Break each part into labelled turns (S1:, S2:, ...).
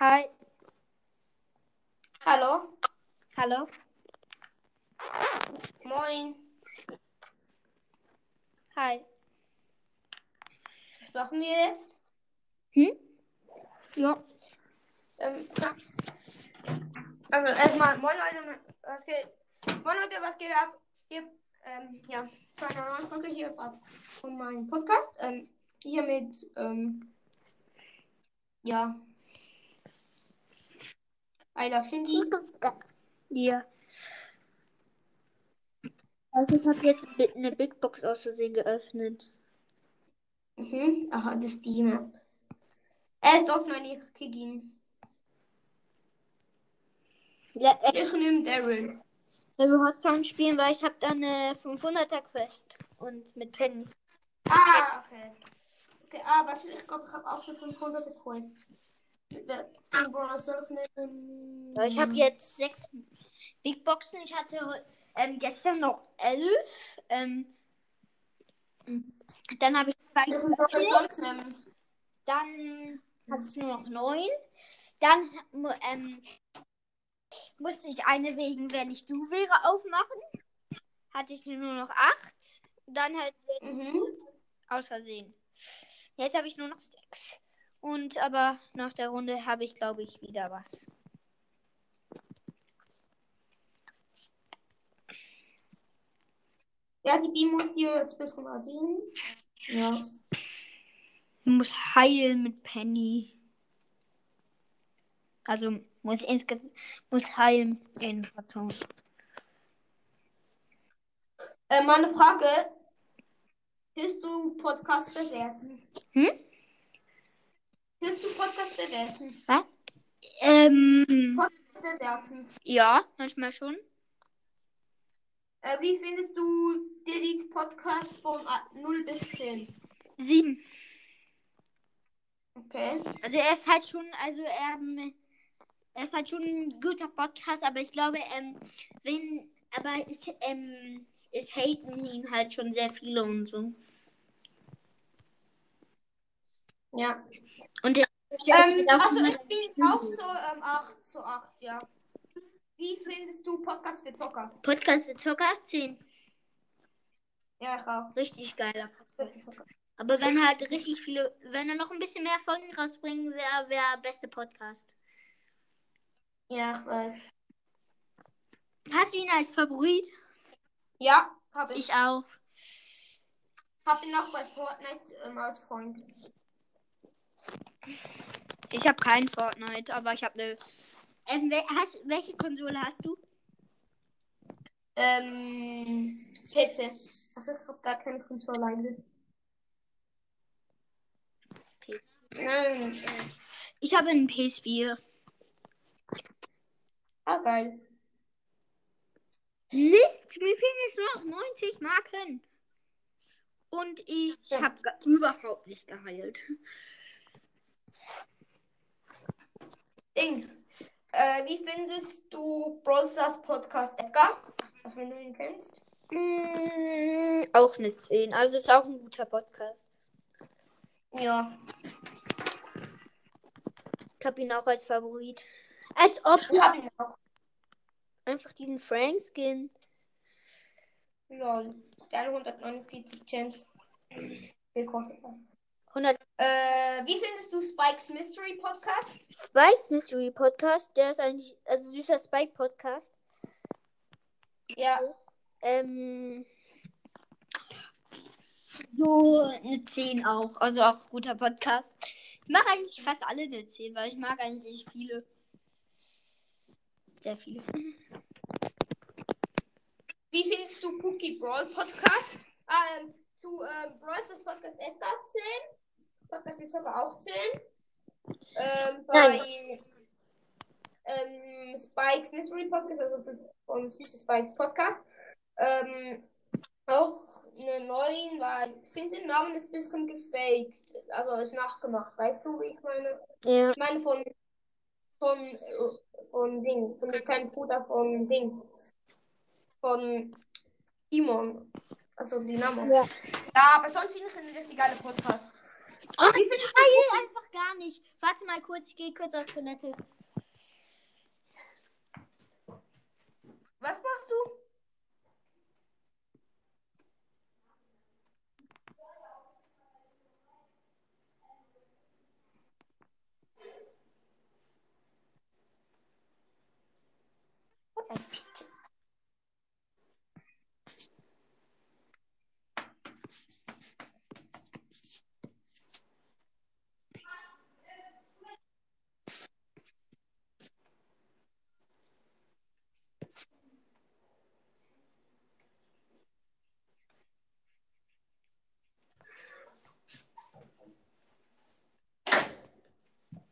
S1: Hi.
S2: Hallo?
S1: Hallo.
S2: Moin.
S1: Hi.
S2: Was machen wir jetzt?
S1: Hm? Ja.
S2: Ähm. Also erstmal, moin Leute, was geht? Moin Leute, was geht ab? Hier, ähm, ja, zu einer neuen Folge hier von meinem Podcast. Ähm, hier mit, ähm, ja, I love Shindy.
S1: Ja. Also ich habe jetzt eine Big Box aus Versehen geöffnet.
S2: Mhm, aha, das ist die Map. Er ist offline, ich krieg ihn.
S1: Ja, äh,
S2: Ich nehme Daryl.
S1: wenn wir Hotzone spielen, weil ich habe dann eine 500er Quest und mit Penny.
S2: Ah, okay. Okay, ah, warte, ich glaube, ich habe auch schon 500 Quest. Ich
S1: habe jetzt sechs Big Boxen. Ich hatte ähm, gestern noch elf. Ähm, dann habe ich zwei
S2: nehmen.
S1: Dann hatte ich nur noch neun. Dann ähm, musste ich eine wegen, wenn ich du wäre, aufmachen. Hatte ich nur noch acht. Dann halt jetzt
S2: Mhm.
S1: aus Versehen. Jetzt habe ich nur noch sechs. Und aber nach der Runde habe ich, glaube ich, wieder was.
S2: Ja, die Beam muss hier jetzt bisschen rasieren. Ja.
S1: Ich muss heilen mit Penny. Also muss insgesamt muss heilen in Karton.
S2: Äh, meine Frage. Willst du Podcast bewerten?
S1: Hm?
S2: Willst du Podcast bewerten?
S1: Ähm,
S2: Podcast bewerten.
S1: ja, manchmal schon.
S2: Äh, wie findest du Delete Podcast von äh, 0 bis 10?
S1: Sieben.
S2: Okay.
S1: Also er ist halt schon, also ähm, er ist halt schon ein guter Podcast, aber ich glaube, ähm, wenn, aber es, ähm, es haten ihn halt schon sehr viele und so.
S2: Ja.
S1: Und er
S2: Ähm, also ich bin auch so ähm, 8 zu 8, ja. Wie findest du Podcast für Zocker?
S1: Podcast für Zocker 10.
S2: Ja, ich auch.
S1: Richtig geiler Podcast. Aber wenn halt richtig viele, wenn er noch ein bisschen mehr Folgen rausbringen, wäre wär beste Podcast.
S2: Ja, ich weiß.
S1: Hast du ihn als Favorit?
S2: Ja, hab ich.
S1: Ich auch.
S2: Hab ihn auch bei Fortnite ähm, als Freund.
S1: Ich habe keinen Fortnite, aber ich habe eine. Ähm, wel hast, welche Konsole hast du?
S2: Ähm, PC. Also ich hab gar keine Konsole eigentlich. Nein.
S1: Ich habe einen PS4.
S2: Ah, geil.
S1: Mist, mir fehlen jetzt noch 90 Marken. Und ich
S2: Ja.
S1: habe überhaupt nicht geheilt.
S2: Ding. Äh, wie findest du Brawl Stars Podcast Edgar? Also wenn du ihn kennst.
S1: Mm, auch eine 10. Also ist auch ein guter Podcast.
S2: Ja.
S1: Ich habe ihn auch als Favorit. Als ob
S2: Ich hab ihn auch.
S1: einfach diesen Frank-Skin.
S2: Lol. Der 149 Gems. Gekostet hat.
S1: 100
S2: Äh, wie findest du Spikes Mystery Podcast?
S1: Spikes Mystery Podcast. Der ist eigentlich, also süßer Spike Podcast.
S2: Ja.
S1: Ähm, so eine 10 auch. Also auch guter Podcast. Ich mache eigentlich fast alle eine 10, weil ich mag eigentlich viele. Sehr viele.
S2: Wie findest du Cookie Brawl Podcast? Ähm, zu ähm, Brawl Podcast Edgar 10. Podcast mit Zucker auch 10. Ähm, bei ähm, Spikes Mystery Podcast, also von Süße Spikes Podcast. Ähm, auch eine 9, weil ich finde den Namen ist ein bisschen gefaked. Also ist nachgemacht. Weißt du, wie ich meine?
S1: Ja.
S2: Ich meine von von von Ding, von dem kleinen Bruder von Ding. Von Timon. Also Dynamo.
S1: Ja.
S2: Ja, aber sonst finde ich einen richtig geilen Podcast.
S1: Oh, ich teile einfach gar nicht. Warte mal kurz, ich gehe kurz auf Toilette.
S2: Was machst du?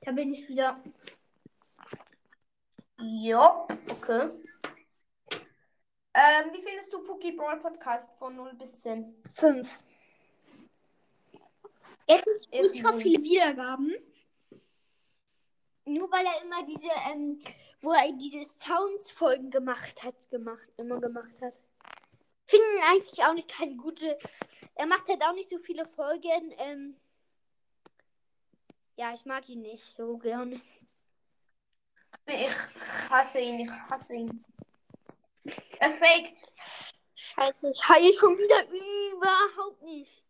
S1: Da bin ich wieder.
S2: Ja, okay. Ähm, wie findest du Pookie Brawl Podcast von 0 bis 10?
S1: Fünf. Er hat ultra
S2: so.
S1: viele Wiedergaben. Nur weil er immer diese, ähm, wo er diese Sounds-Folgen gemacht hat, gemacht, immer gemacht hat. Finden ihn eigentlich auch nicht keine gute. Er macht halt auch nicht so viele Folgen. Ähm, ja, ich mag ihn nicht so gerne.
S2: Ich hasse ihn, ich hasse ihn. Er faked.
S1: Scheiße, ich heile schon wieder überhaupt nicht.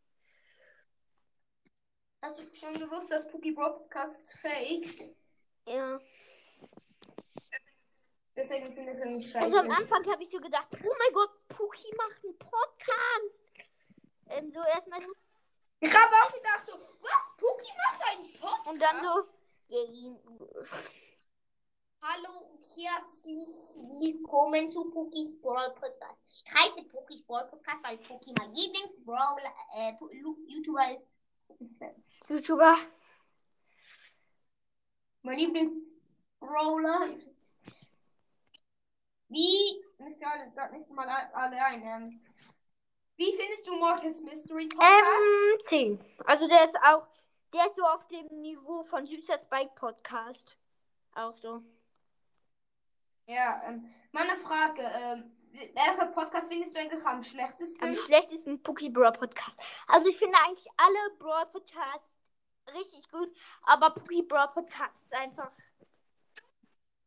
S2: Hast du schon gewusst, dass Pookie Brawl Podcast faked?
S1: Ja.
S2: Deswegen finde ich ihn scheiße.
S1: Also am Anfang habe ich so gedacht, oh mein Gott, Puki macht einen Podcast. Ähm, so erstmal so.
S2: Ich habe auch gedacht so, was? Pookie macht einen Podcast?
S1: Und dann so. yay.
S2: Hallo und herzlich willkommen zu Pookies Brawl Podcast. Ich heiße Pookies Brawl Podcast, weil Pookie mein Lieblings-Brawl äh, YouTuber ist.
S1: YouTuber.
S2: Mein Lieblings-Brawler. Wie, ich alle gerade nicht mal a- alle ein. Ähm, wie findest du Mortis Mystery Podcast?
S1: Ähm, 10. Also der ist auch. Der ist so auf dem Niveau von Süßer Spike Podcast. Auch so.
S2: Ja, ähm, meine Frage, ähm, welcher Podcast findest du eigentlich am schlechtesten?
S1: Am schlechtesten Puki Brawl Podcast. Also ich finde eigentlich alle Brawl Podcasts richtig gut, aber Puki Brawl Podcast ist einfach.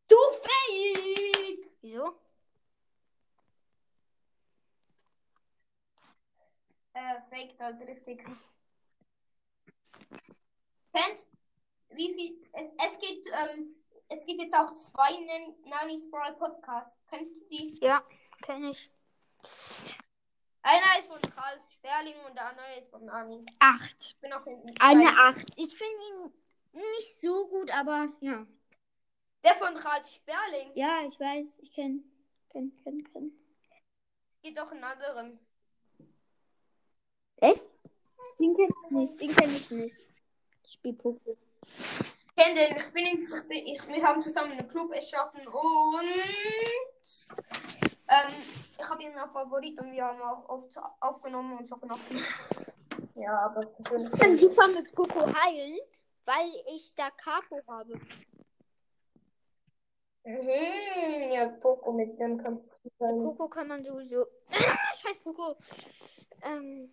S2: Du Fake!
S1: Wieso?
S2: Äh, Fake, halt richtig. Kennst wie viel? Es, es gibt, ähm, es gibt jetzt auch zwei Nan- Nanny's Brawl Podcasts. Kennst du die?
S1: Ja, kenne ich.
S2: Einer ist von Ralf Sperling und der andere ist von Nani.
S1: Acht.
S2: Ich bin auch in
S1: Eine 8. Ich finde ihn nicht so gut, aber ja.
S2: Der von Ralf Sperling.
S1: Ja, ich weiß. Ich kenne. Kenn, kenn, kenn.
S2: Es gibt auch einen anderen.
S1: Echt? Den kenn ich nicht. Den kenn ich nicht. Ich spiel Pokémon.
S2: Ich kenn den. Ich bin, in, ich wir haben zusammen einen Club erschaffen und ähm, ich habe ihn als Favorit und wir haben auch oft aufgenommen und so gemacht. Ja, aber persönlich.
S1: Ich kann super mit Poco heilen, weil ich da Capo habe.
S2: Mhm, ja, Poco, mit dem kannst du.
S1: Poco kann man sowieso. Scheiß Poco. Ähm.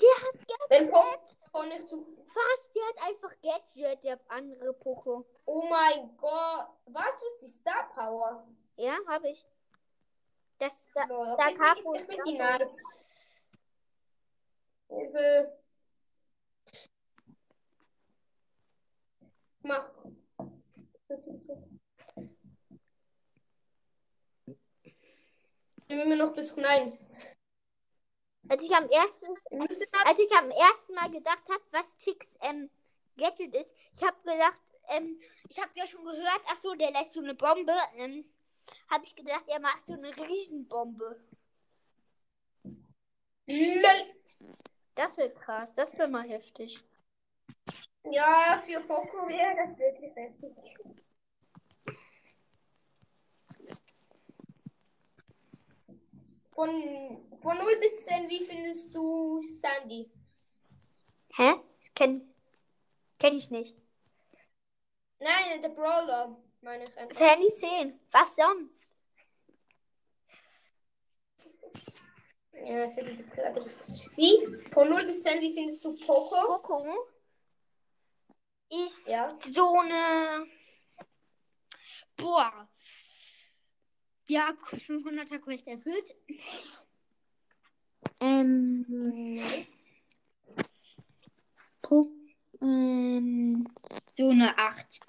S1: Der hat
S2: Wenn
S1: Gadget.
S2: nicht zu.
S1: Was? Der hat einfach Gadget, der andere Poco.
S2: Oh mein Gott. Was ist die Star Power?
S1: Ja, habe ich. Das, da,
S2: Lol,
S1: da
S2: okay,
S1: Capo
S2: ich, ich finde die nice. Hilfe. Mach. Sind wir noch bis nein?
S1: Als ich am ersten, als ich am ersten Mal gedacht habe, was Tix ähm, Gadget ist, ich habe gedacht, ähm, ich habe ja schon gehört, ach so, der lässt so eine Bombe, ähm, habe ich gedacht, er macht so eine Riesenbombe.
S2: Lol.
S1: Das wird krass, das wäre mal heftig.
S2: Ja, für Poco wäre das wirklich heftig. Von, von 0 bis 10, wie findest du Sandy?
S1: Hä? Ich kenn, kenn ich nicht.
S2: Nein, der Brawler, meine ich. einfach.
S1: Sandy 10. Was sonst?
S2: Ja, sehr gute Kreativität. Wie? Von 0 bis 10, wie findest du Poco?
S1: Poco ist
S2: Ja.
S1: so eine. Boah. Ja, 500er Quest erfüllt. Ähm. Po ähm, so eine 8.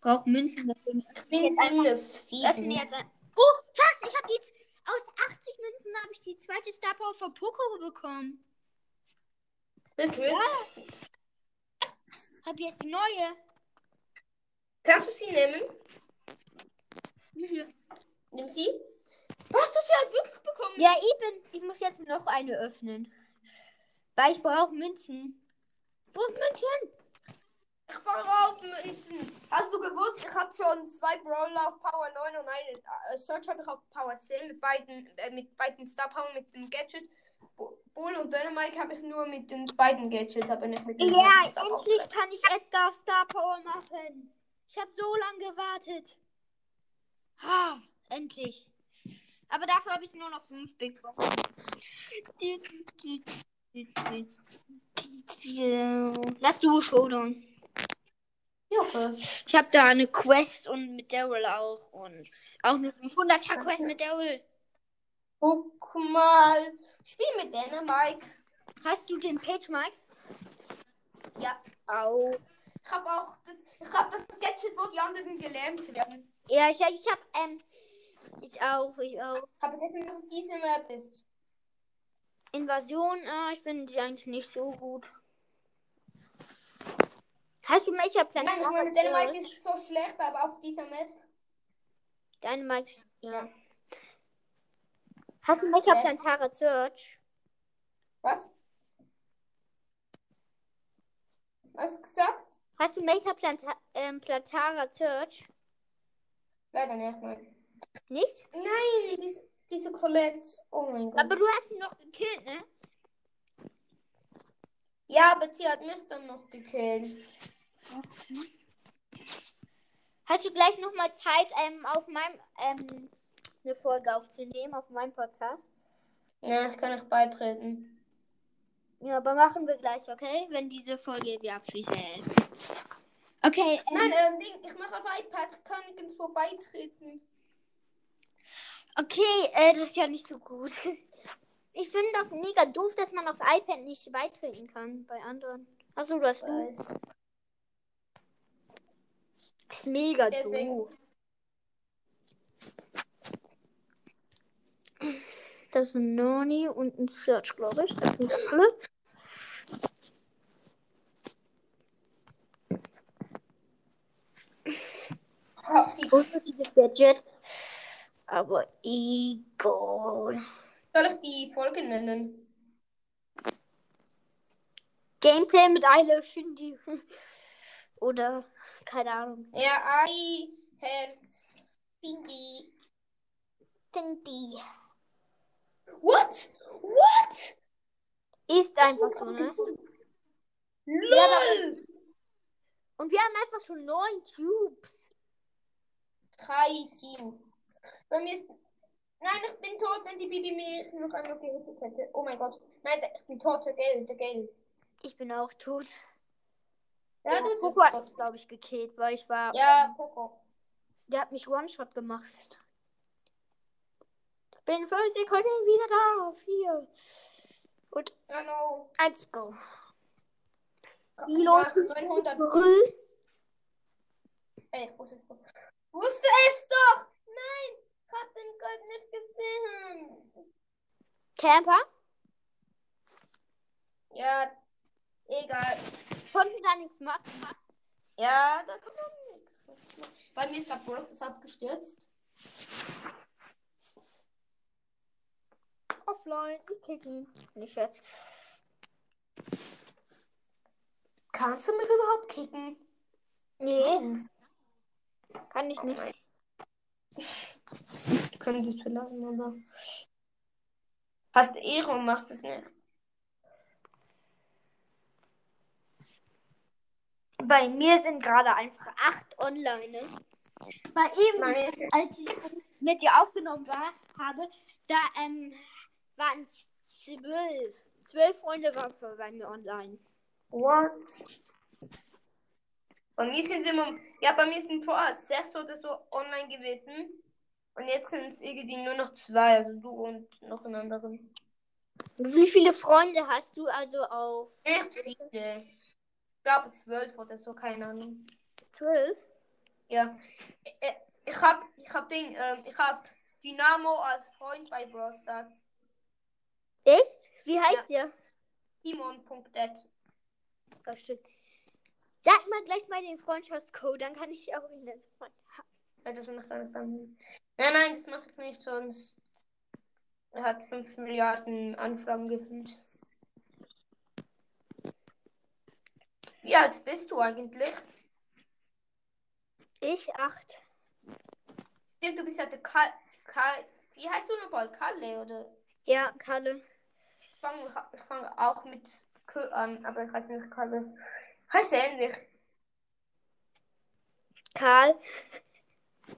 S1: Braucht Münzen dafür.
S2: Ich bin
S1: Jetzt
S2: eine
S1: Öffne
S2: 7.
S1: jetzt ein. Oh, krass, ich habe die. Aus 80 Münzen habe ich die zweite Star Power von Poco bekommen.
S2: Wirklich?
S1: Hab jetzt die neue.
S2: Kannst du sie nehmen?
S1: Hier.
S2: Nimm sie. Hast du sie halt wirklich bekommen?
S1: Ja, eben. Ich muss jetzt noch eine öffnen. Weil ich brauche Münzen. Wo ist Münzen?
S2: Ich brauche Münzen. Hast du gewusst, ich habe schon zwei Brawler auf Power 9 und eine äh, Search habe ich auf Power 10 mit beiden, äh, mit beiden Star Power mit dem Gadget. Bull und Dynamite habe ich nur mit den beiden Gadgets, aber nicht mit den
S1: Ja, endlich kann ich Edgar Star Power machen. Ich habe so lange gewartet. Ha, endlich. Aber dafür habe ich nur noch fünf Big Boxen. Lass du Showdown. Ich habe da eine Quest und mit Daryl auch. Und auch eine 500er Quest mit Daryl.
S2: Guck mal. Spiel mit Dynamite.
S1: Hast du den Page Mike?
S2: Ja.
S1: Au.
S2: Ich habe auch das, ich hab das Gadget, wo die anderen gelähmt werden.
S1: Ja, ich, ich habe, ähm, ich auch, ich auch.
S2: Aber vergessen, dass es diese Map ist.
S1: Invasion, äh, ich finde die eigentlich nicht so gut. Hast du welcher Plan?
S2: Nein, ich meine, Dynamite ist so schlecht, aber auf dieser Map.
S1: Deine Mike, ja.
S2: Ja.
S1: Hast du welcher
S2: Ja.
S1: Plantara Search?
S2: Was? Was hast du gesagt?
S1: Hast du welcher Planta ähm, Plantara Search?
S2: Leider nicht, nein.
S1: Nicht?
S2: Nein, diese, diese Colette. Oh mein Gott.
S1: Aber du hast sie noch gekillt, ne?
S2: ja, aber sie hat mich dann noch gekillt.
S1: Hast du gleich noch mal Zeit, ähm, auf meinem, ähm, eine Folge aufzunehmen, auf meinem Podcast?
S2: Ja, ich kann nicht beitreten.
S1: Ja, aber machen wir gleich, okay? Wenn diese Folge wir abschließen. Okay, ähm,
S2: Nein, ähm, Ding, ich mache auf iPad, kann ich ins beitreten.
S1: Okay, äh, das ist ja nicht so gut. Ich finde das mega doof, dass man auf iPad nicht beitreten kann bei anderen. Achso, du hast du. Ist mega
S2: Deswegen.
S1: doof. Das ist ein Noni und ein Search, glaube ich. Das sind alle.
S2: Hab sie.
S1: Positives Gadget. Aber egal.
S2: Soll ich die Folge nennen?
S1: Gameplay mit Eile Shindy. Oder, keine Ahnung.
S2: Ja, Ei, Herz, Pinky.
S1: Cindy.
S2: What? What?
S1: Ist einfach so, ne?
S2: LOL!
S1: Und wir haben einfach schon neun Tubes.
S2: Drei Team. Bei mir ist. Nein, ich bin tot, wenn die Bibi mich noch einmal gehittet hätte. Oh mein Gott. Nein, ich bin tot, der Geld, der Geld.
S1: Ich bin auch tot.
S2: Ja, du bist
S1: Coco hat mich, glaube ich, gekillt, weil ich war.
S2: Ja, Poco.
S1: Der hat mich One-Shot gemacht. Bin fünf Sekunden wieder da. Vier. Und
S2: Ja, no.
S1: let's go.
S2: Die
S1: Leute
S2: 900.
S1: Früh.
S2: Ey, ich wusste es doch. Wusste es doch! Nein! Ich hab den Gold nicht gesehen.
S1: Camper.
S2: Ja, egal.
S1: Konnte da nichts machen.
S2: Ja, da kann man nichts. Bei mir ist gerade Brox abgestürzt.
S1: Offline. Kicken. Nicht jetzt.
S2: Kannst du mich überhaupt kicken?
S1: Nee, kann ich nicht.
S2: Du kannst es verlassen, aber. Hast du Ehre und machst es nicht.
S1: Bei mir sind gerade einfach acht online. Ne?
S2: Bei es-
S1: als ich mit dir aufgenommen war, habe, da ähm, waren zwölf. Zwölf Freunde waren bei mir online.
S2: What? Bei mir sind immer, ja, bei mir sind vorher sechs oder so online gewesen. Und jetzt sind es irgendwie nur noch zwei, also du und noch einen anderen.
S1: Wie viele Freunde hast du also auf
S2: Echt viele. Ich glaube zwölf oder so, keine Ahnung.
S1: zwölf?
S2: Ja. Ich hab, ich hab Ding, ähm, ich hab Dynamo als Freund bei Brawl Stars.
S1: Echt? Wie heißt der?
S2: Timon.net.
S1: Oh, shit. Sag mal gleich mal den Freundschaftscode, dann kann ich auch den Freund haben.
S2: Noch gar nicht an. Nein, nein, das mache ich nicht, sonst. Er hat 5 Milliarden Anfragen gefühlt. Wie alt bist du eigentlich?
S1: Ich acht.
S2: Stimmt, du bist ja der Kal. Kal wie heißt du nochmal? Kalle oder?
S1: Ja, Kalle.
S2: Ich fange fang auch mit K an, aber ich heiße nicht Kalle. Heißt er ähnlich?
S1: Karl.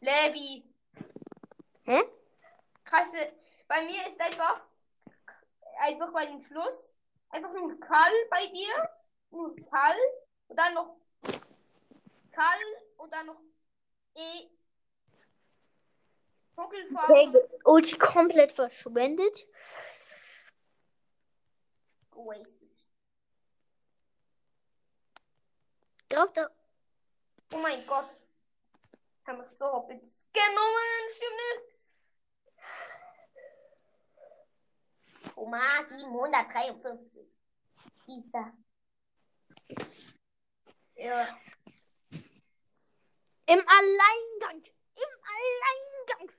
S2: Levi.
S1: Hä?
S2: Heiße, bei mir ist einfach. Einfach bei dem Schluss. Einfach nur Karl bei dir. Nur Karl. Und dann noch. Karl. Und dann noch E. Vogelfarben.
S1: Okay, Ulti komplett verschwendet.
S2: Wasted.
S1: Drauf da.
S2: Oh mein Gott. Ich habe mich so hoppits genommen. Stimmt nicht. Oma 753. Isa. Ja.
S1: Im Alleingang. Im Alleingang.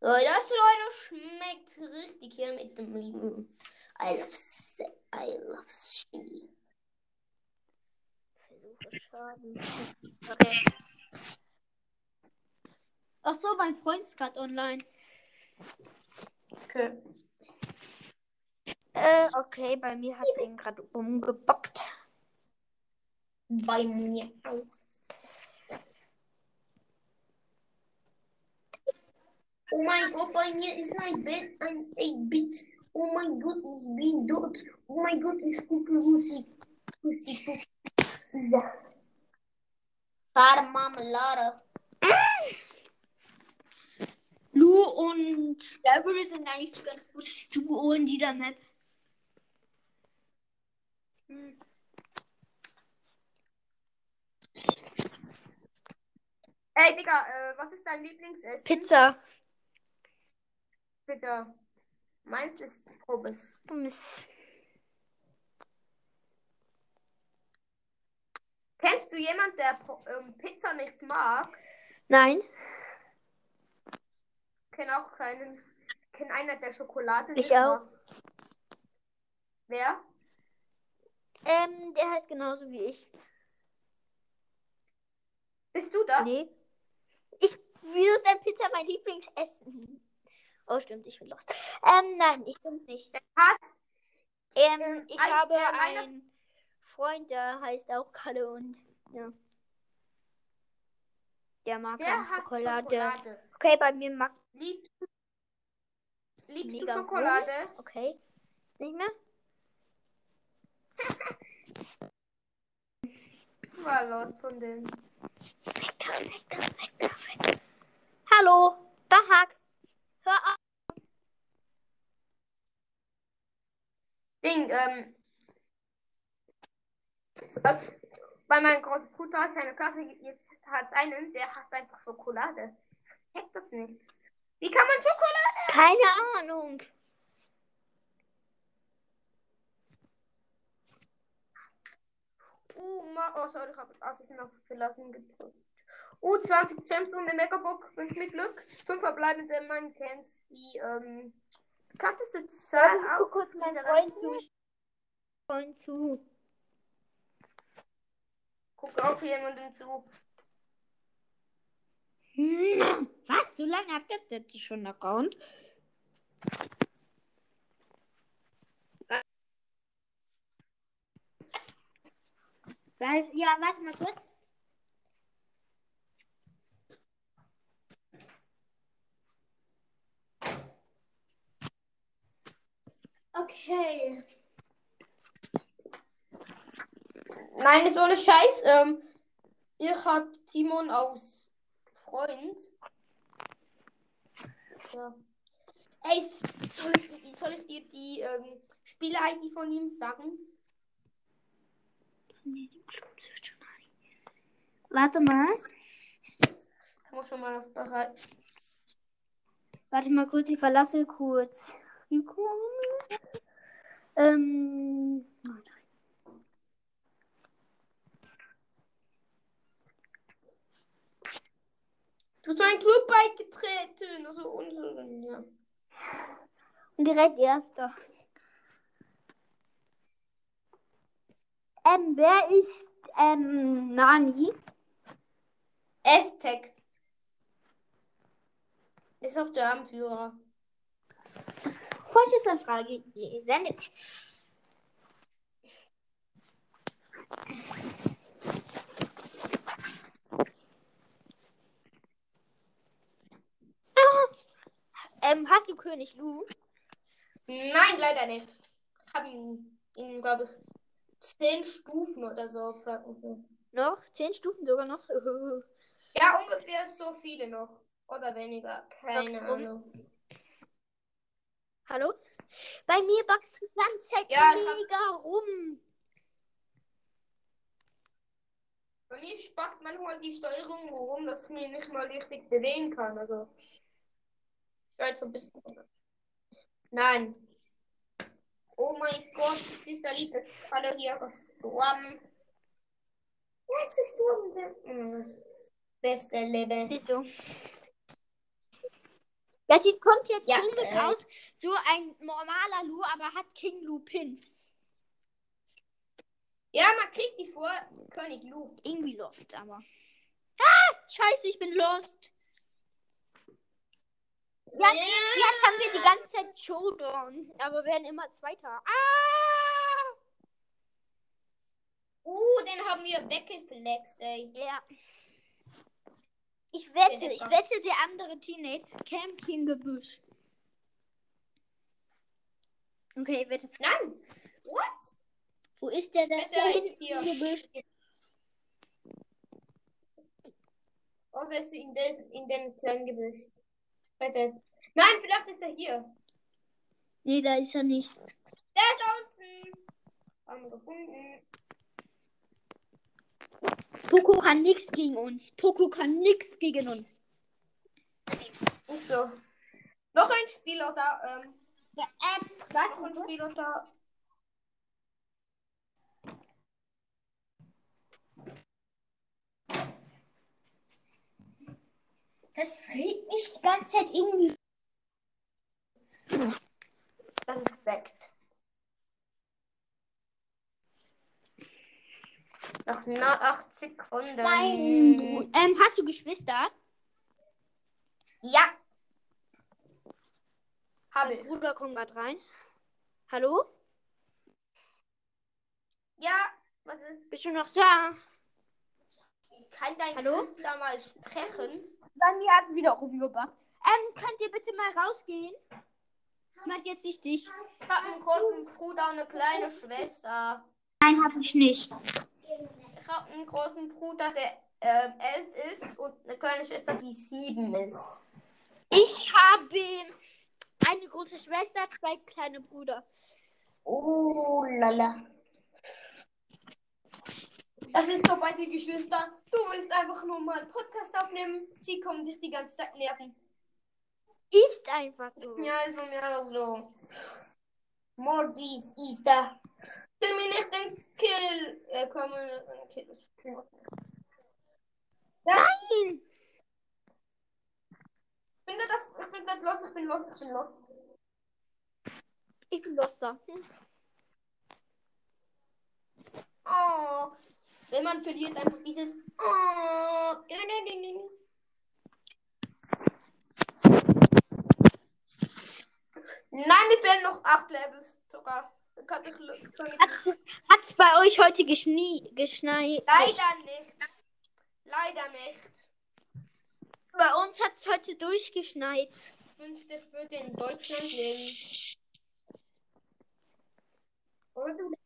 S2: So, das Leute schmeckt richtig hier mit dem lieben I love I love Chili.
S1: Versuche Schaden. Okay. Ach so, mein Freund ist gerade online.
S2: Okay.
S1: Äh, okay, bei mir hat es ihn gerade umgebockt.
S2: Bei mir auch. Oh mein Gott, bei mir ist ein Bett, ein 8-Bit. Oh mein Gott, ich bin dort. Oh mein Gott, ich gucke Musik. Musik. So. Marmelade.
S1: Lu und Strawberry sind eigentlich ganz gutes Duo in dieser Map.
S2: Ey, Digga, äh, was ist dein Lieblingsessen?
S1: Pizza.
S2: Pizza. Meins ist Pommes. Kennst du jemand, der ähm, Pizza nicht mag?
S1: Nein,
S2: Kenn auch keinen. Kenn einer, der Schokolade
S1: Ich
S2: nicht
S1: auch.
S2: mag. Wer?
S1: ähm, der heißt genauso wie ich.
S2: Bist du das?
S1: Nee. Ich, wieso ist dein Pizza mein Lieblingsessen? Oh, stimmt, ich bin los. Ähm, nein, ich bin nicht.
S2: Hast
S1: Ähm,
S2: Ähm,
S1: ich
S2: ein-
S1: habe
S2: äh, meine-
S1: einen Freund, der heißt auch Kalle und ja. Der mag
S2: der
S1: Schokolade.
S2: Schokolade.
S1: Okay, bei mir mag
S2: Liebst, liebst du Schokolade?
S1: okay. Nicht mehr?
S2: War los von dem.
S1: Weg da, weg da, weg da, weg da. Hallo, Bahak. Hör auf.
S2: Ding, ähm. äh, Bei meinem großen Bruder ist seine Klasse jetzt hat einen, der hasst einfach Schokolade. Checkt das nicht. Wie kann man Schokolade?
S1: Keine Ahnung.
S2: Uh, ma oh, sorry, ich habe aus Versehen auf verlassen gedrückt. Uh, 20 Gems und eine Megabook. 5 mit Glück. 5 verbleibende, man kennt die, ähm. Zahl
S1: Warte, ich guck
S2: auf
S1: kurz meinen Freund zu. Ich- Freund zu.
S2: Guck auch jemandem zu.
S1: Hm, Was? So lange hat der Depp schon einen Account? Was? Ja, warte mal kurz. Okay.
S2: Nein, ist ohne Scheiß. Ähm, ich hab Timon aus Freund. Ja. Ey, soll ich, soll ich dir die ähm, Spieler-ID von ihm sagen?
S1: Nee, Warte mal.
S2: Ich muss schon mal auf bereit.
S1: Warte mal kurz, ich verlasse kurz. Ich ähm.
S2: Du bist meinem Club beigetreten. Also unseren, ja.
S1: Und direkt erster. Ähm, wer ist ähm, Nani?
S2: Aztec. Ist auch der Anführer.
S1: Falsche Anfrage gesendet. Ah, Ähm, hast du König Lu?
S2: Nein, leider nicht. Ich habe ihn, ihn glaube ich, zehn Stufen oder so.
S1: Noch? Zehn Stufen sogar noch?
S2: Ja, ungefähr so viele noch. Oder weniger. Keine. Ahnung.
S1: Hallo? Bei mir wächst die ganze Zeit
S2: Ja, ich hab-
S1: mega rum.
S2: Bei mir spackt manchmal die Steuerung rum, dass ich mich nicht mal richtig bewegen kann. Also. Ich so ein bisschen. Nein. Oh mein Gott, der liebe Kalle hier gestorben. Er ist gestorben. Hm, Beste Leben.
S1: Wieso? Das sieht komplett
S2: Ja,
S1: komisch
S2: äh.
S1: aus. So ein normaler Lu, aber hat King Lu Pins.
S2: Ja, man kriegt die vor König Lu.
S1: Irgendwie lost, aber. Ah! Scheiße, ich bin lost. Ja, Jetzt haben wir die ganze Zeit Showdown, aber werden immer Zweiter. Ah!
S2: Uh, den haben wir weggeflext, ey.
S1: Ja. Ich wette,
S2: Der
S1: ich wette, der andere Teammate campt hier im Gebüsch. Okay, wette.
S2: Nein! What?
S1: Wo ist der denn?
S2: wette, er ist hier.
S1: Gebüsch.
S2: Oh, der ist in, des, in den kleinen Gebüsch. Warte, ist- Nein, vielleicht ist er hier.
S1: Nee, da ist er nicht.
S2: Der ist unten. Haben wir gefunden.
S1: Poco kann nichts gegen uns. Poco kann nichts gegen uns.
S2: Ist so. Noch ein Spieler da. Ähm,
S1: Ja, ähm,
S2: noch ein Spieler da.
S1: Das regt mich die ganze Zeit irgendwie.
S2: Das ist Sekt. Noch na- acht Sekunden.
S1: Mein Bru- ähm, hast du Geschwister?
S2: Ja. Habe ich.
S1: Bruder kommt gerade rein. Hallo?
S2: Ja, was ist?
S1: Bist du noch da?
S2: Ich kann dein
S1: Hallo?
S2: Da mal sprechen.
S1: Bei mir hat es wieder rumgebackt. Ähm, könnt ihr bitte mal rausgehen? Ich mach jetzt nicht dich.
S2: Ich habe einen großen Bruder und eine kleine Schwester.
S1: Nein, hab ich nicht.
S2: Ich habe einen großen Bruder, der ähm, elf ist und eine kleine Schwester, die sieben ist.
S1: Ich habe eine große Schwester, zwei kleine Brüder.
S2: Oh lala. Das ist so bei den Geschwistern. Du willst einfach nur mal einen Podcast aufnehmen. Die kommen dich die ganze Zeit nerven.
S1: Ist einfach so.
S2: Ja, ist bei mir auch so. Mordis ist da. Kill mir nicht den Kill. Äh, komm, äh, Kill.
S1: Nein!
S2: Ich bin grad ich bin grad lost, ich bin lost, ich bin lost.
S1: Ich bin Loster. Hm.
S2: Oh. Wenn man verliert, einfach dieses. Oh. Nein, mir fehlen noch acht Levels sogar.
S1: Hat's, hat's bei euch heute geschneit?
S2: Leider nicht. Leider nicht.
S1: Bei uns hat es heute durchgeschneit.
S2: Ich wünschte, ich würde in Deutschland leben.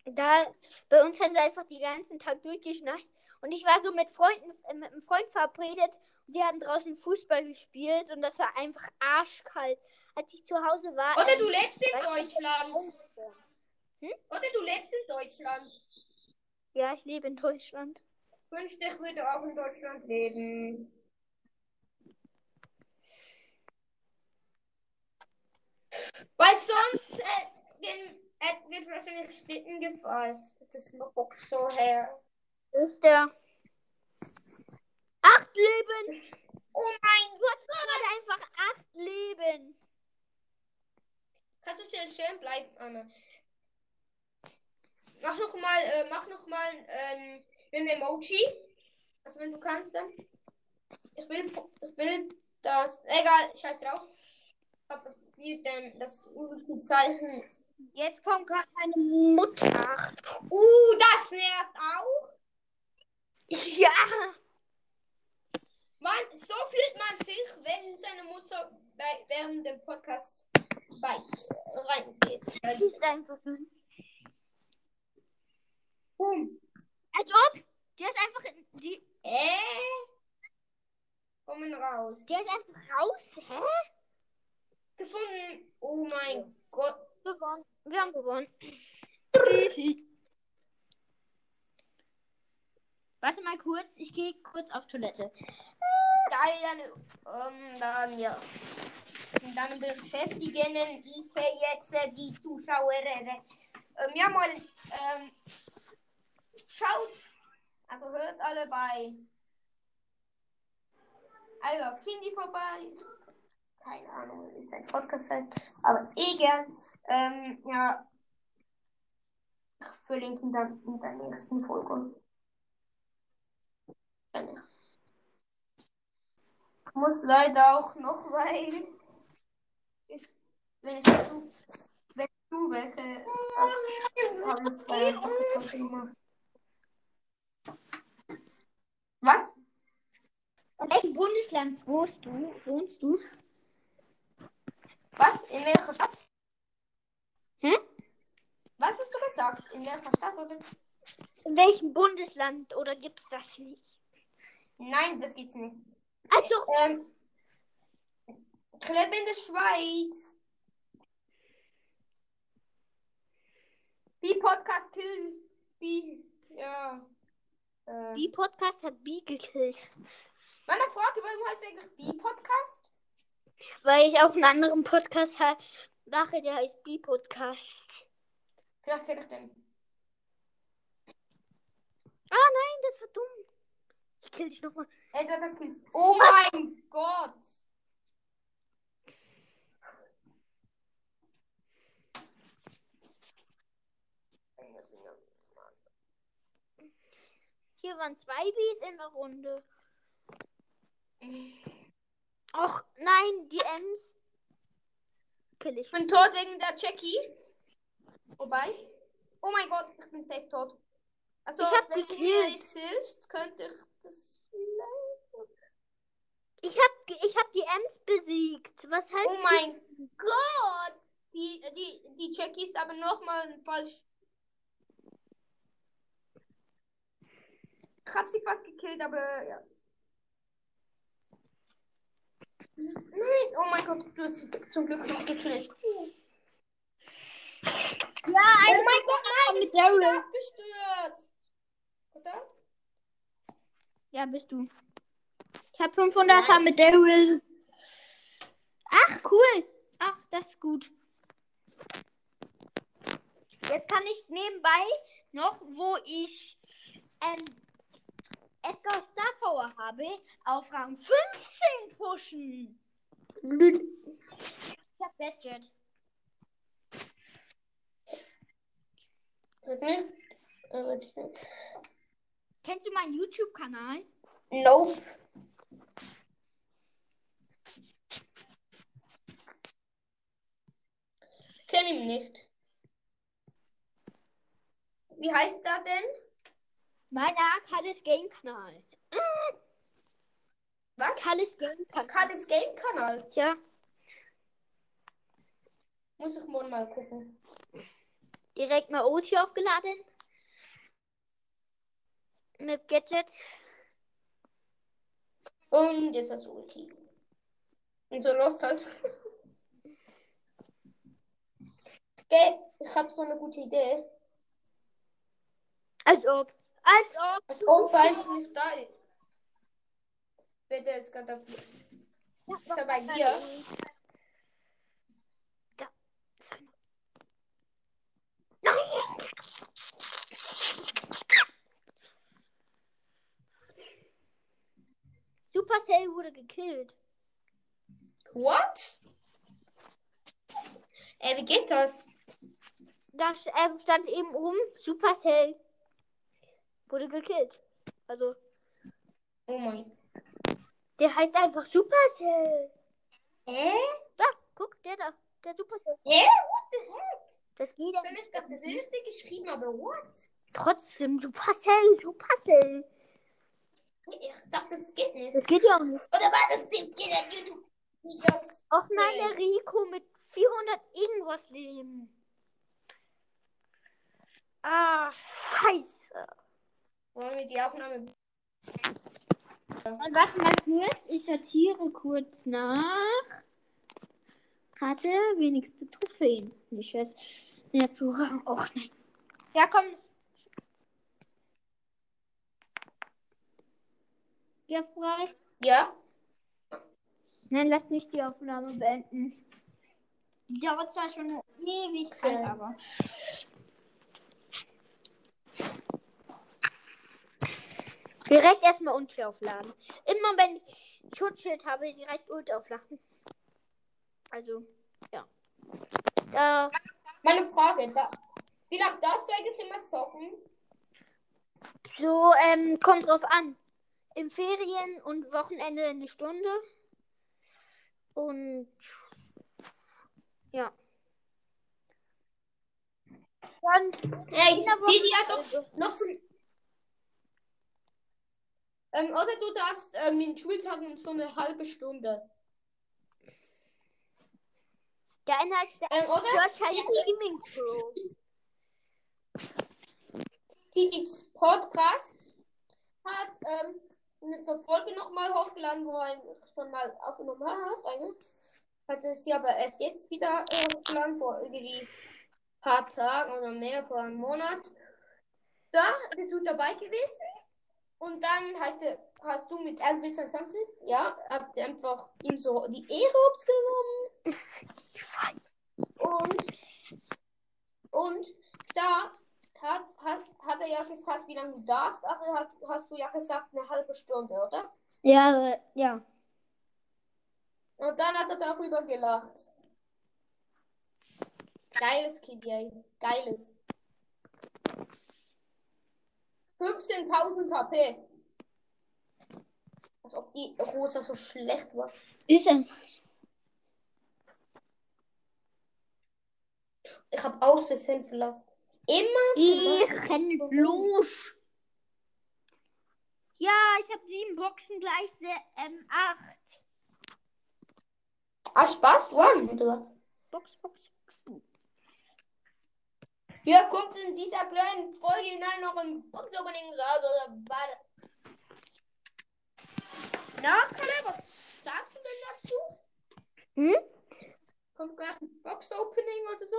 S1: Da, bei uns hat es einfach den ganzen Tag durchgeschneit. Und ich war so mit Freunden, äh, mit einem Freund verabredet. Und wir haben draußen Fußball gespielt. Und das war einfach arschkalt. Als ich zu Hause war.
S2: Oder
S1: ähm,
S2: du lebst in Deutschland.
S1: Hm?
S2: Oder du lebst in Deutschland.
S1: Ja, ich lebe in Deutschland.
S2: Wünschte, ich würde auch in Deutschland leben. Weil sonst äh, wenn, äh, wird wahrscheinlich Schlitten gefallen. Das Bock so her.
S1: Ist der? Acht Leben!
S2: Oh mein
S1: Du hast einfach acht Leben.
S2: Kannst du schnell stehen bleiben, Anna? Mach noch mal, äh, mach noch mal ähm, ein Emoji. Also wenn du kannst dann. Ich will, ich will das. Egal, scheiß drauf. Hab hier denn das Zeichen.
S1: Jetzt kommt gerade meine Mutter.
S2: Uh, das nervt auch.
S1: Ja.
S2: Man, so fühlt man sich, wenn seine Mutter bei, während dem Podcast reingeht.
S1: Das ist einfach so.
S2: Boom.
S1: Als ob. Der ist einfach. Die,
S2: Äh. Kommen raus.
S1: der ist einfach raus. Hä?
S2: Gefunden. Oh mein Gott.
S1: Gewonnen. Wir haben gewonnen. Warte mal kurz. Ich gehe kurz auf Toilette.
S2: Dann, ähm, dann ja. Und dann beschäftigen ich jetzt äh, die Zuschauer. Ähm, ja, mal, ähm, schaut, also hört alle bei also Findy vorbei. Keine Ahnung, wie sein Podcast heißt, aber egal. Ähm, ja, ich verlinke ihn dann in der nächsten Folge. Gerne. Ich muss leider auch noch, ich, wenn ich du, wenn du welche gemacht. Was?
S1: In welchem Bundesland wohnst du? Wohnst du?
S2: Was? In welcher Stadt?
S1: Hä?
S2: Was hast du gesagt? In welcher Stadt? Oder?
S1: In welchem Bundesland oder gibt's das nicht?
S2: Nein, das geht's nicht.
S1: Also,
S2: Ähm, ich lebe in der Schweiz. Wie Podcast Kill. Wie. Ja. Äh,
S1: B Podcast hat B gekillt.
S2: meine Frage, warum heißt du eigentlich B Podcast?
S1: Weil ich auch einen anderen Podcast ha- mache, der heißt B Podcast.
S2: Vielleicht kenne ich den.
S1: Ah nein, das war dumm. Ich kill dich nochmal.
S2: Edward Kills. Oh mein Gott.
S1: Hier waren zwei Bs in der Runde. Och, nein, die Ms. Kill ich.
S2: Ich bin tot wegen der Jackie. Wobei. Oh mein Gott, ich bin safe tot. Also,
S1: Ich
S2: wenn du mir jetzt hilfst, könnte ich das.
S1: Ich hab, ich hab die Ms besiegt. Was heißt
S2: Oh mein Gott! Die, die, die Jackie ist aber nochmal falsch. Ich hab sie fast gekillt, aber ja. Nein, oh mein Gott, du hast sie zum Glück noch gekillt.
S1: Ja,
S2: Oh mein Gott, nein,
S1: mit Daryl.
S2: abgestürzt. Oder?
S1: Ja, bist du. Ich hab 500er mit Daryl. Ach, cool. Ach, das ist gut. Jetzt kann ich nebenbei noch, wo ich ähm, Edgar Star Power habe, auf Rang 15 pushen. Ich hab Badget. Kennst du meinen YouTube-Kanal?
S2: Nope. Kenn ihn nicht. Wie heißt er denn?
S1: Meiner Kalles Game-Kanal.
S2: Was?
S1: Kalles Game-Kanal.
S2: Kalles Game Kanal.
S1: Ja.
S2: Muss ich morgen mal gucken.
S1: Direkt mal Ulti aufgeladen. Mit Gadget.
S2: Und jetzt du Ulti. Und so lost halt. Gell, ich hab so eine gute Idee.
S1: Als ob. Als ob.
S2: Als ob einfach nicht da ist. Der ist gerade auf dir? Ist er bei dir?
S1: Da. Nein! Supercell wurde gekillt.
S2: What? Ey, wie geht das?
S1: Da ähm, stand eben oben Supercell wurde gekillt. Also,
S2: Oh mein.
S1: der heißt einfach Supercell.
S2: Hä?
S1: Da, guck, der da. Der Supercell.
S2: Hä? What the heck?
S1: Das geht ja
S2: Dann ist gerade richtig geschrieben, aber what?
S1: trotzdem Supercell, Supercell.
S2: Ich dachte, das geht nicht.
S1: Das geht ja auch nicht.
S2: Oder war das dem YouTube?
S1: Auch nein, der Rico mit 400 irgendwas Leben. Ah, scheiße.
S2: Wollen wir die Aufnahme?
S1: Und warte mal kurz, ich sortiere kurz nach. Hatte wenigste Trophäen. Nicht erst mehr zu Rang. Och nein. Ja, komm. Ja, frei.
S2: Ja.
S1: Nein, lass nicht die Aufnahme beenden. Die dauert zwar schon eine Ewigkeit,
S2: Okay.
S1: aber. Direkt erstmal Ulti aufladen. Immer wenn ich Schutzschild habe, direkt Ulti aufladen. Also, ja. Da,
S2: Meine Frage, da, wie lange darfst du eigentlich immer zocken?
S1: so, ähm, kommt drauf an. Im Ferien und Wochenende eine Stunde. Und ja. Sonst
S2: Ey, die, die hat doch noch so. Ähm, oder du darfst ähm, in Schultagen so eine halbe Stunde.
S1: Der eine heißt der
S2: Ähm, oder?
S1: Search heißt Gaming Pro.
S2: Titis Podcast hat ähm, eine Folge nochmal hochgeladen, wo er schon mal aufgenommen hat. Eigentlich. Hatte sie aber erst jetzt wieder äh, hochgeladen, vor irgendwie ein paar Tagen oder mehr, vor einem Monat. Da bist du dabei gewesen. Und dann hatte, hast du mit LB22, ja, habt ihr einfach ihm so die Ehre genommen. Und, und da hat, hast, hat er ja gefragt, wie lange du darfst, aber hat, hast du ja gesagt, eine halbe Stunde, oder?
S1: Ja, ja.
S2: Und dann hat er darüber gelacht. Geiles Kind, ey. Geiles. 15.000 HP. Als ob die Rosa so schlecht war.
S1: Ist er.
S2: Ich habe aus Versehen verlassen. Immer
S1: Ich los. Ja, ich habe sieben Boxen gleich ähm, acht.
S2: Ah, Spaß, du.
S1: Box, Box,
S2: Hier kommt in dieser kleinen Folge hinein noch ein Box-Opening raus oder warte. Na, Kalle, was sagst du denn dazu?
S1: Hm?
S2: Kommt gerade ein Box-Opening oder so?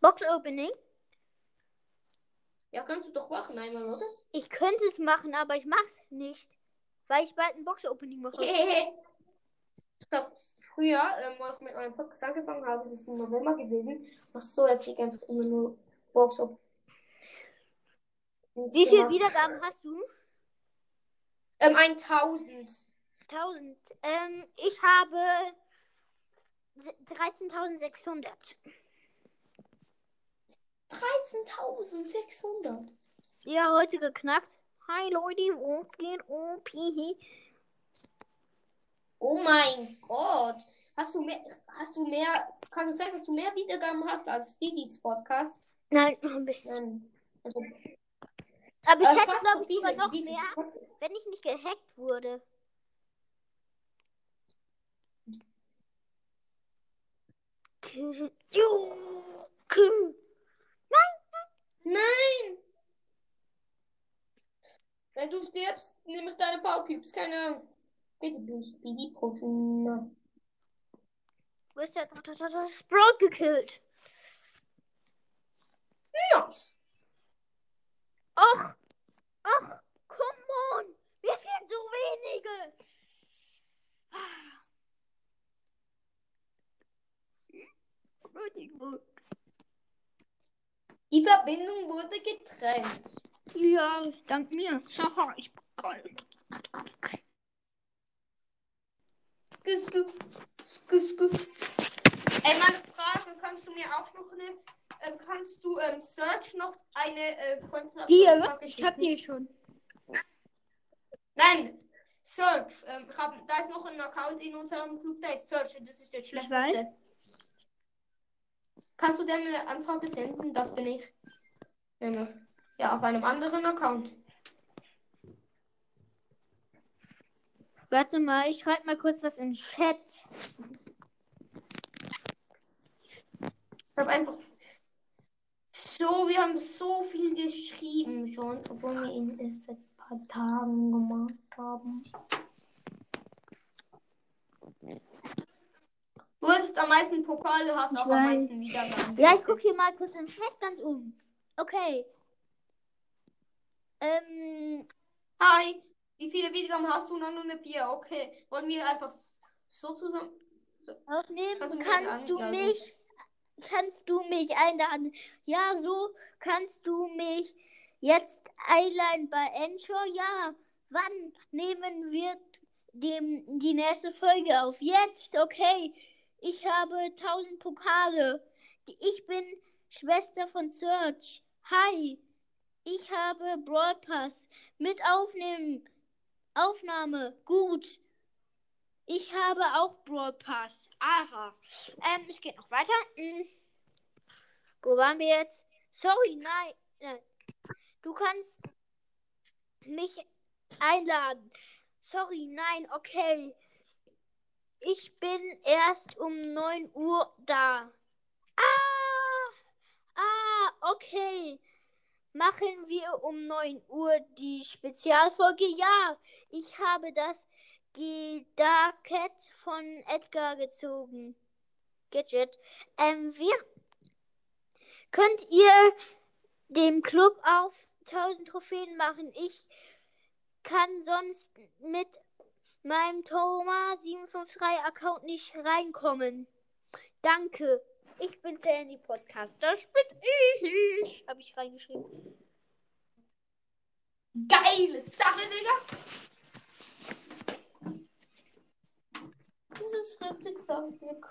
S1: Box Opening?
S2: Ja, kannst du doch machen einmal, oder?
S1: Ich könnte es machen, aber ich mach's nicht. Weil ich bald ein Box Opening mache.
S2: ich hab früher, ähm, als ich mit meinem Podcast angefangen habe, das ist im November gewesen, machst so heftig einfach immer nur Box-Openings
S1: Wie viele
S2: gemacht.
S1: Wiedergaben hast du?
S2: Ähm, 1000.
S1: 1000. Ähm, ich habe se- 13.600.
S2: 13.600.
S1: Ja, heute geknackt. Hi Leute, wo geht OP?
S2: Oh mein Gott. Hast du mehr, hast du mehr, kann es sein, dass du mehr Wiedergaben hast als Didis Podcast?
S1: Nein, ein bisschen.
S2: Nein. Also,
S1: Aber ich
S2: äh,
S1: hätte, glaube ich, sogar noch mehr, wenn ich nicht gehackt wurde. Kim.
S2: Nein! Wenn du stirbst, nehme ich deine Powercubes, keine Angst. Du Speedy-Pokémon.
S1: Wo ist der? Das hat das Sprout gekillt.
S2: Nice.
S1: Ach, ach, come on. Wir sind so wenige.
S2: Die Verbindung wurde getrennt.
S1: Ja, dank mir. Haha, ich bin geil.
S2: Skisku. Skisku. Ey, meine Frage, kannst du mir auch noch eine, ähm, kannst du ähm, Search noch eine äh, Freundschaft
S1: Dir, ich hab die schon.
S2: Nein, Search. Ähm, ich hab, da ist noch ein Account in unserem Club, der ist Search. Das ist der schlechteste. Kannst du dem eine Anfrage senden? Das bin ich. Ja, auf einem anderen Account.
S1: Warte mal, ich schreibe mal kurz was im Chat.
S2: Ich habe einfach. So, wir haben so viel geschrieben schon, obwohl wir ihn erst seit ein paar Tagen gemacht haben. Du hast am meisten Pokale, hast
S1: Ich
S2: auch am
S1: weiß.
S2: meisten Wiedergaben.
S1: Ja, ich gucke hier mal kurz im Chat ganz um. Okay. Ähm,
S2: Hi, wie viele Wiedergaben hast du? 904. Okay, wollen wir einfach so zusammen.
S1: aufnehmen
S2: Kannst du
S1: kannst du
S2: so.
S1: mich, kannst du mich einladen. Ja, so kannst du mich jetzt einladen bei Anchor. Ja, wann nehmen wir dem, die nächste Folge auf? Jetzt, okay. Ich habe 1000 Pokale. Ich bin Schwester von Search. Hi. Ich habe Brawl Pass. Mit aufnehmen. Aufnahme. Gut. Ich habe auch Brawl Pass. Aha. Ähm, es geht noch weiter. Hm. Wo waren wir jetzt? Sorry, nein. nein. Du kannst mich einladen. Sorry, nein, okay. Ich bin erst um 9 Uhr da. Ah, ah, okay. Machen wir um 9 Uhr die Spezialfolge? Ja, ich habe das Gedaket von Edgar gezogen. Gadget. Ähm, wir könnt ihr dem Club auf 1000 Trophäen machen. Ich kann sonst mit meinem Thomas 753 Account nicht reinkommen. Danke. Ich bin Sandy Podcast. Das bin ich. Habe ich reingeschrieben.
S2: Geile Sache, Digga. Das ist richtig saftig.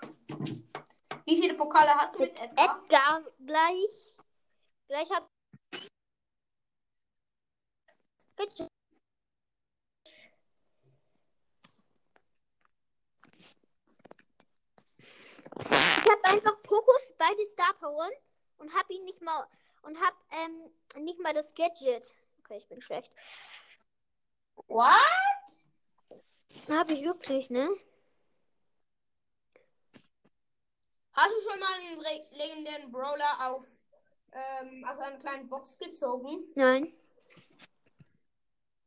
S2: Wie viele Pokale hast du mit Edgar?
S1: Edgar gleich. Gleich hab. Ich habe einfach Pokus beide Star Powern und hab ihn nicht mal und hab ähm, nicht mal das Gadget. Okay, ich bin schlecht.
S2: What?
S1: Hab ich wirklich, ne?
S2: Hast du schon mal einen re- legendären Brawler auf ähm, also eine kleine Box gezogen?
S1: Nein.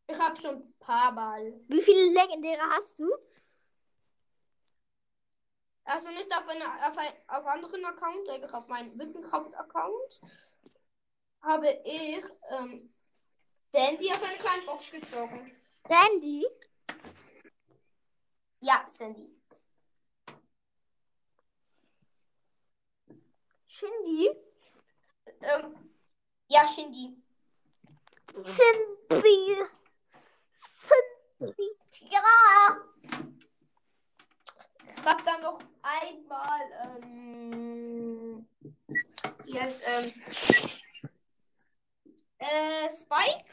S2: Ich habe schon ein paar Mal.
S1: Wie viele legendäre hast du?
S2: Also nicht auf, eine, auf, ein, auf anderen Account, eigentlich auf meinem Wickenkraft-Account, habe ich ähm, Sandy auf eine kleine Box gezogen.
S1: Sandy?
S2: Ja, Sandy.
S1: Shindy?
S2: Ähm, ja, Shindy.
S1: Shindy.
S2: Ja! Ich hab dann noch einmal, ähm, yes, ähm, äh, Spike.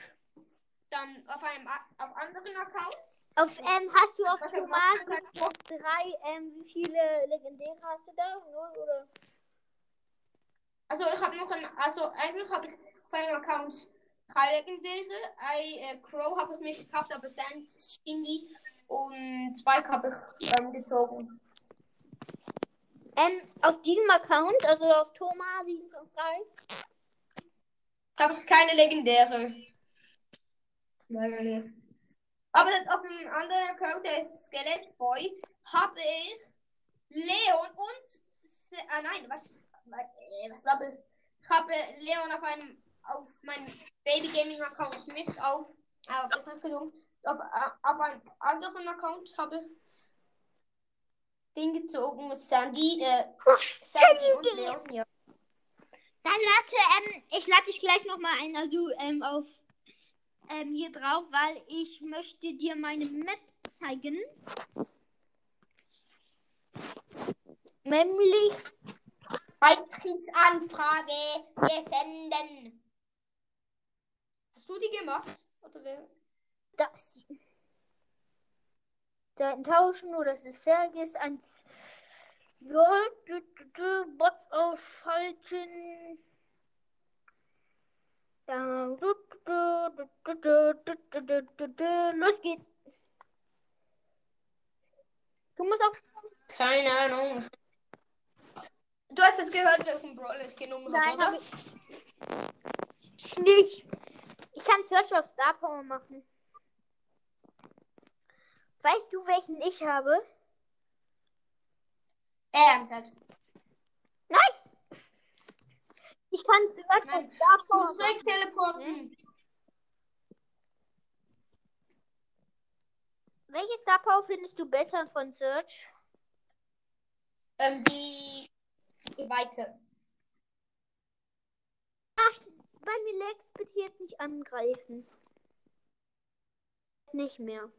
S2: Dann auf einem, auf anderen Accounts.
S1: Auf, ähm, hast du auf
S2: Boxen?
S1: auf drei, ähm, wie viele legendäre hast du da? Null oder?
S2: Also ich habe noch ein, also eigentlich habe ich auf einem Account drei legendäre. Ein äh, Crow habe ich nicht gekauft, aber Sand, Shindy und Spike habe ich ähm, gezogen.
S1: Ähm, auf diesem Account, also auf Thomas 753.
S2: habe ich keine legendäre. Leider nicht. Aber das auf einem anderen Account, der ist Skelettboy, habe ich Leon und. Se ah, nein, was? Äh, was habe ich? Ich habe Leon auf einem. auf meinem Baby Gaming Account nicht auf. Äh, auf, auf, auf einem anderen Account habe ich den gezogen. Sandy, äh, Sandy und Leon, ja.
S1: Dann warte, ähm, ich lade dich gleich nochmal ein, also ähm, auf ähm, hier drauf, weil ich möchte dir meine Map zeigen. Nämlich
S2: Beitrittsanfrage senden. Hast du die gemacht? Oder wer?
S1: Das. Seiten tauschen, nur dass es Fergis Ja, Bots ausschalten. Los geht's. Du musst auf.
S2: Keine Ahnung. Du hast jetzt gehört, dass welchen Brawler ich genommen habe,
S1: Nein,
S2: oder?
S1: Hab ich nicht. Ich kann Search auf Star Power machen. Weißt du, welchen ich habe?
S2: Er halt.
S1: Nein! Ich kann
S2: Du
S1: Power
S2: musst weg teleporten.
S1: Welche Star Power findest du besser von Search?
S2: Ähm, die Weite.
S1: Ach, bei mir Lex bitte jetzt nicht angreifen. Jetzt nicht mehr.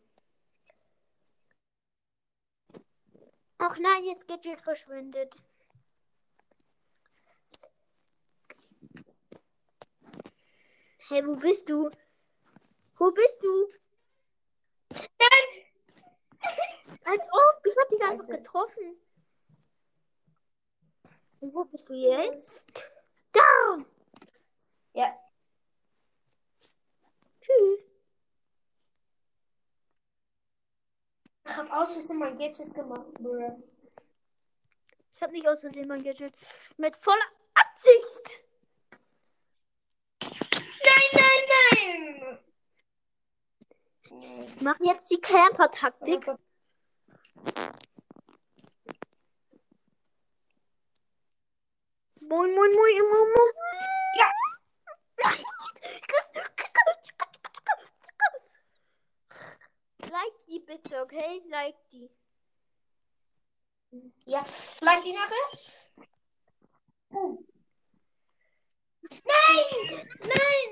S1: Ach nein, jetzt Gadget verschwindet. Hey, wo bist du? Wo bist du? Als ob, ich hab dich einfach getroffen. Und wo bist du jetzt? Da!
S2: Ja.
S1: Tschüss.
S2: Ich hab aus Versehen mein Gadget gemacht, Bruder.
S1: Ich habe nicht aus Versehen mein Gadget. Mit voller Absicht.
S2: Nein, nein, nein!
S1: Ich mache jetzt die Camper-Taktik. Moin, moin, moin, moin, moin.
S2: Ja.
S1: Like die bitte, okay? Like die.
S2: Ja, like die nachher? Uh. Nein! Nein!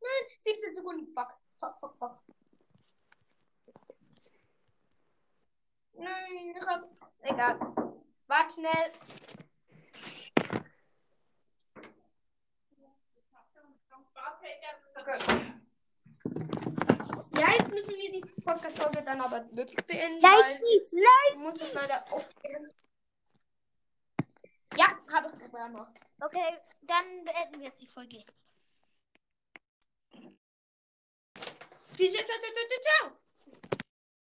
S2: Nein! 17 Sekunden. Fuck, fuck, fuck, fuck. Nein, ich hab. Egal. Wart schnell. Okay. Ja, jetzt müssen wir die Podcast-Folge dann aber wirklich beenden.
S1: Like like
S2: ich muss es leider aufgeben. Ja, habe ich gemacht.
S1: Okay, dann beenden wir jetzt die Folge.
S2: Ciao, ciao, ciao, ciao, ciao.